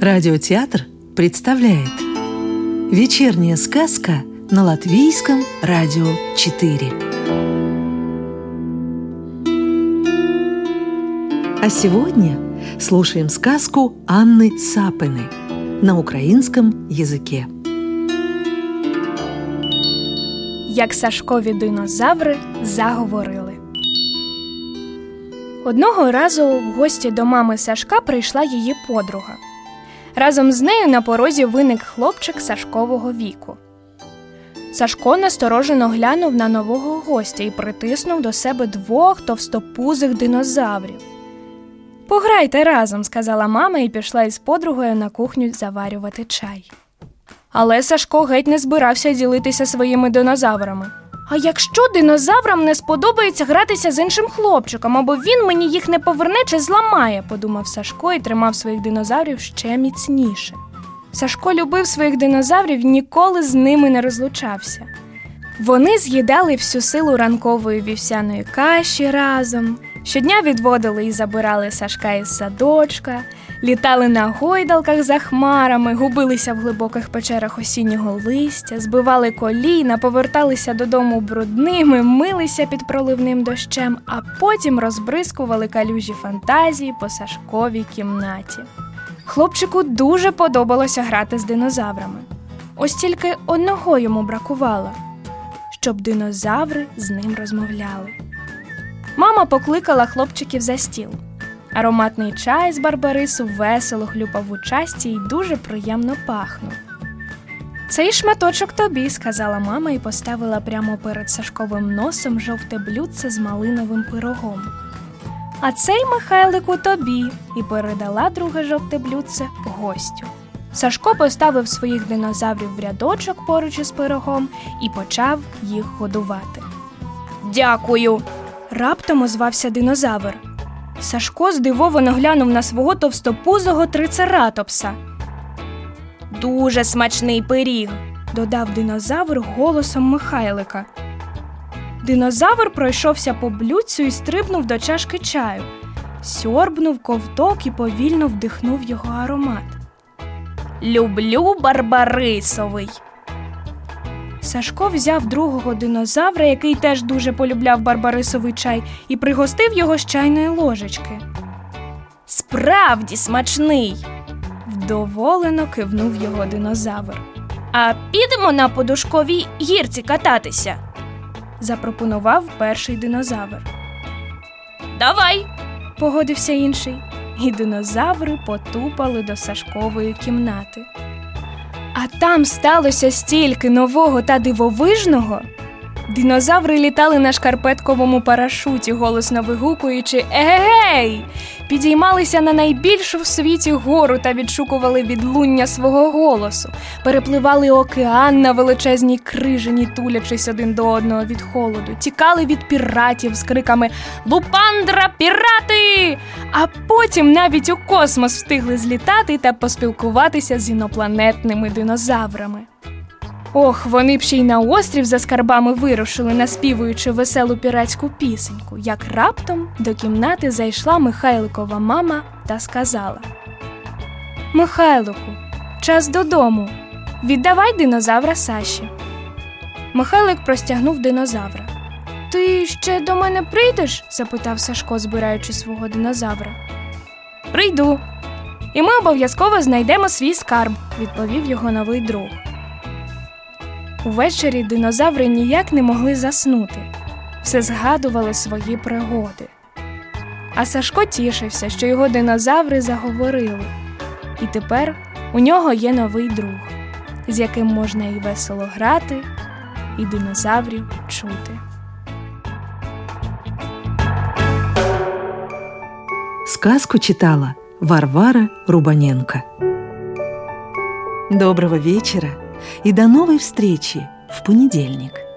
Радиотеатр представляет Вечерняя сказка на Латвийском радио 4 А сегодня слушаем сказку Анны Сапины на украинском языке Як Сашкові динозаври заговорили. Одного разу в гості до мами Сашка прийшла її подруга. Разом з нею на порозі виник хлопчик Сашкового віку. Сашко насторожено глянув на нового гостя і притиснув до себе двох товстопузих динозаврів. Пограйте разом, сказала мама і пішла із подругою на кухню заварювати чай. Але Сашко геть не збирався ділитися своїми динозаврами. А якщо динозаврам не сподобається гратися з іншим хлопчиком, або він мені їх не поверне чи зламає, подумав Сашко і тримав своїх динозаврів ще міцніше. Сашко любив своїх динозаврів і ніколи з ними не розлучався. Вони з'їдали всю силу ранкової вівсяної каші разом, щодня відводили і забирали Сашка із садочка, літали на гойдалках за хмарами, губилися в глибоких печерах осіннього листя, збивали коліна, поверталися додому брудними, милися під проливним дощем, а потім розбризкували калюжі фантазії по Сашковій кімнаті. Хлопчику дуже подобалося грати з динозаврами. Ось тільки одного йому бракувало щоб динозаври з ним розмовляли. Мама покликала хлопчиків за стіл. Ароматний чай з барбарису весело хлюпав у часті і дуже приємно пахнув. Цей шматочок тобі, сказала мама і поставила прямо перед Сашковим носом жовте блюдце з малиновим пирогом. А цей Михайлику тобі і передала друге жовте блюдце гостю. Сашко поставив своїх динозаврів в рядочок поруч із пирогом і почав їх годувати. Дякую. Раптом озвався динозавр. Сашко здивовано глянув на свого товстопузого трицератопса. Дуже смачний пиріг, додав динозавр голосом Михайлика. Динозавр пройшовся по блюдцю і стрибнув до чашки чаю, сьорбнув ковток і повільно вдихнув його аромат. Люблю Барбарисовий. Сашко взяв другого динозавра, який теж дуже полюбляв барбарисовий чай, і пригостив його з чайної ложечки. Справді смачний. Вдоволено кивнув його динозавр. А підемо на подушковій гірці кататися, запропонував перший динозавр. Давай, погодився інший і динозаври потупали до Сашкової кімнати. А там сталося стільки нового та дивовижного. Динозаври літали на шкарпетковому парашуті, голосно вигукуючи Егей! Підіймалися на найбільшу в світі гору та відшукували відлуння свого голосу, перепливали океан на величезній крижині, тулячись один до одного від холоду, тікали від піратів з криками Лупандра, пірати! А потім навіть у космос встигли злітати та поспілкуватися з інопланетними динозаврами. Ох, вони б ще й на острів за скарбами вирушили, наспівуючи веселу піратську пісеньку, як раптом до кімнати зайшла Михайликова мама та сказала: Михайлику, час додому. Віддавай динозавра Саші. Михайлик простягнув динозавра. Ти ще до мене прийдеш? запитав Сашко, збираючи свого динозавра. Прийду. І ми обов'язково знайдемо свій скарб, відповів його новий друг. Увечері динозаври ніяк не могли заснути, все згадували свої пригоди. А Сашко тішився, що його динозаври заговорили, і тепер у нього є новий друг, з яким можна і весело грати, і динозаврів чути. Сказку читала Варвара Рубаненко. Доброго вечера и до новой встречи в понедельник.